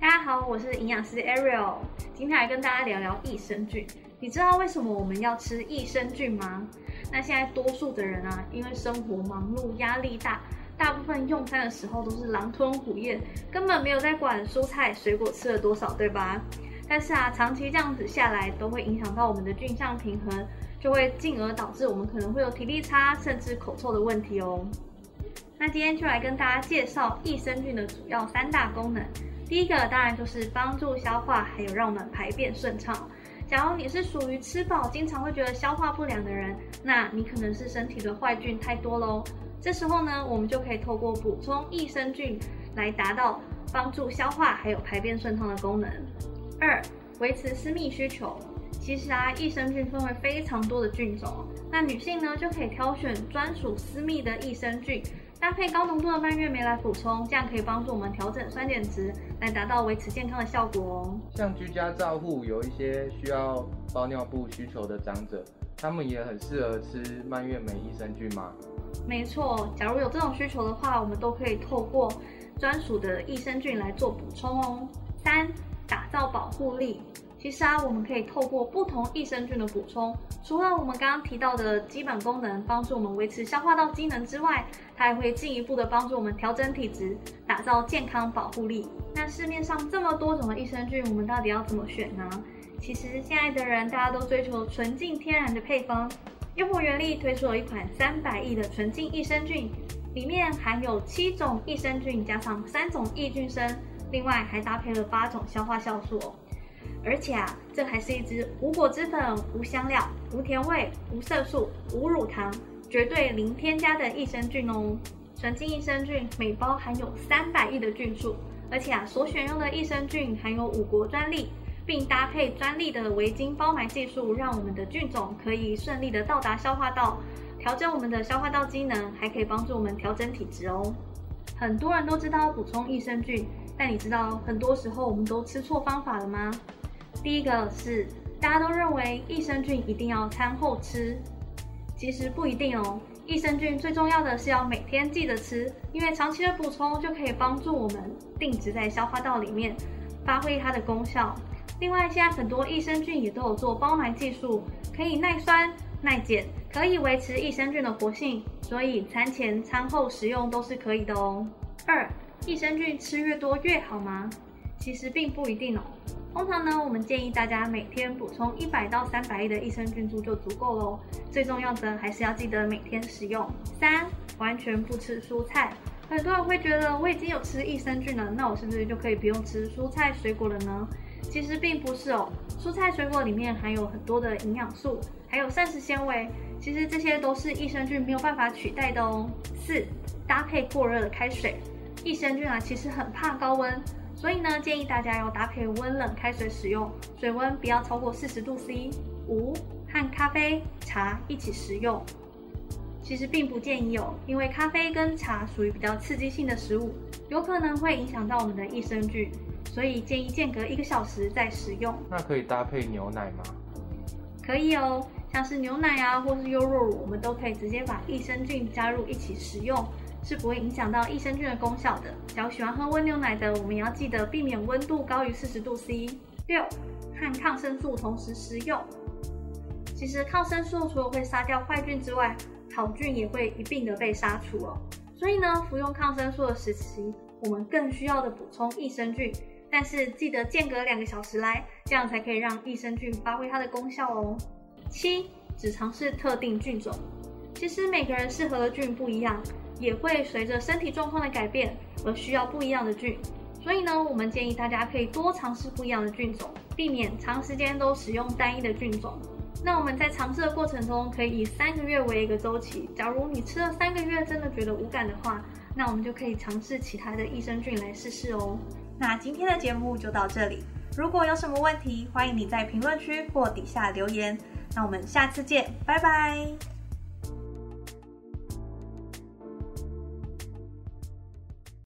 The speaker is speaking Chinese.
大家好，我是营养师 Ariel，今天来跟大家聊聊益生菌。你知道为什么我们要吃益生菌吗？那现在多数的人啊，因为生活忙碌、压力大，大部分用餐的时候都是狼吞虎咽，根本没有在管蔬菜水果吃了多少，对吧？但是啊，长期这样子下来，都会影响到我们的菌相平衡，就会进而导致我们可能会有体力差，甚至口臭的问题哦。那今天就来跟大家介绍益生菌的主要三大功能。第一个当然就是帮助消化，还有让我们排便顺畅。假如你是属于吃饱经常会觉得消化不良的人，那你可能是身体的坏菌太多喽。这时候呢，我们就可以透过补充益生菌来达到帮助消化还有排便顺畅的功能。二、维持私密需求。其实啊，益生菌分为非常多的菌种，那女性呢就可以挑选专属私密的益生菌。搭配高浓度的蔓越莓来补充，这样可以帮助我们调整酸碱值，来达到维持健康的效果哦。像居家照护有一些需要包尿布需求的长者，他们也很适合吃蔓越莓益生菌吗？没错，假如有这种需求的话，我们都可以透过专属的益生菌来做补充哦。三，打造保护力。其实啊，我们可以透过不同益生菌的补充，除了我们刚刚提到的基本功能，帮助我们维持消化道机能之外，它还会进一步的帮助我们调整体质，打造健康保护力。那市面上这么多种的益生菌，我们到底要怎么选呢？其实现在的人大家都追求纯净天然的配方，优活原力推出了一款三百亿的纯净益生菌，里面含有七种益生菌加上三种益菌生，另外还搭配了八种消化酵素哦。而且啊，这还是一支无果汁粉、无香料、无甜味、无色素、无乳糖，绝对零添加的益生菌哦。纯净益生菌每包含有三百亿的菌数，而且啊，所选用的益生菌含有五国专利，并搭配专利的维晶包埋技术，让我们的菌种可以顺利的到达消化道，调整我们的消化道机能，还可以帮助我们调整体质哦。很多人都知道补充益生菌，但你知道很多时候我们都吃错方法了吗？第一个是大家都认为益生菌一定要餐后吃，其实不一定哦。益生菌最重要的是要每天记得吃，因为长期的补充就可以帮助我们定植在消化道里面，发挥它的功效。另外，现在很多益生菌也都有做包埋技术，可以耐酸耐碱，可以维持益生菌的活性，所以餐前餐后食用都是可以的哦。二，益生菌吃越多越好吗？其实并不一定哦。通常呢，我们建议大家每天补充一百到三百亿的益生菌株就足够喽。最重要的还是要记得每天食用。三，完全不吃蔬菜。很多人会觉得我已经有吃益生菌了，那我是不是就可以不用吃蔬菜水果了呢？其实并不是哦。蔬菜水果里面含有很多的营养素，还有膳食纤维，其实这些都是益生菌没有办法取代的哦。四，搭配过热的开水。益生菌啊，其实很怕高温。所以呢，建议大家要搭配温冷开水使用，水温不要超过四十度 C。五，和咖啡、茶一起食用，其实并不建议哦，因为咖啡跟茶属于比较刺激性的食物，有可能会影响到我们的益生菌，所以建议间隔一个小时再食用。那可以搭配牛奶吗？可以哦，像是牛奶啊，或是优酪乳，我们都可以直接把益生菌加入一起食用。是不会影响到益生菌的功效的。只要喜欢喝温牛奶的，我们也要记得避免温度高于四十度 C。六，和抗生素同时食用。其实抗生素除了会杀掉坏菌之外，好菌也会一并的被杀除哦。所以呢，服用抗生素的时期，我们更需要的补充益生菌，但是记得间隔两个小时来，这样才可以让益生菌发挥它的功效哦。七，只尝试特定菌种。其实每个人适合的菌不一样。也会随着身体状况的改变而需要不一样的菌，所以呢，我们建议大家可以多尝试不一样的菌种，避免长时间都使用单一的菌种。那我们在尝试的过程中，可以以三个月为一个周期。假如你吃了三个月真的觉得无感的话，那我们就可以尝试其他的益生菌来试试哦。那今天的节目就到这里，如果有什么问题，欢迎你在评论区或底下留言。那我们下次见，拜拜。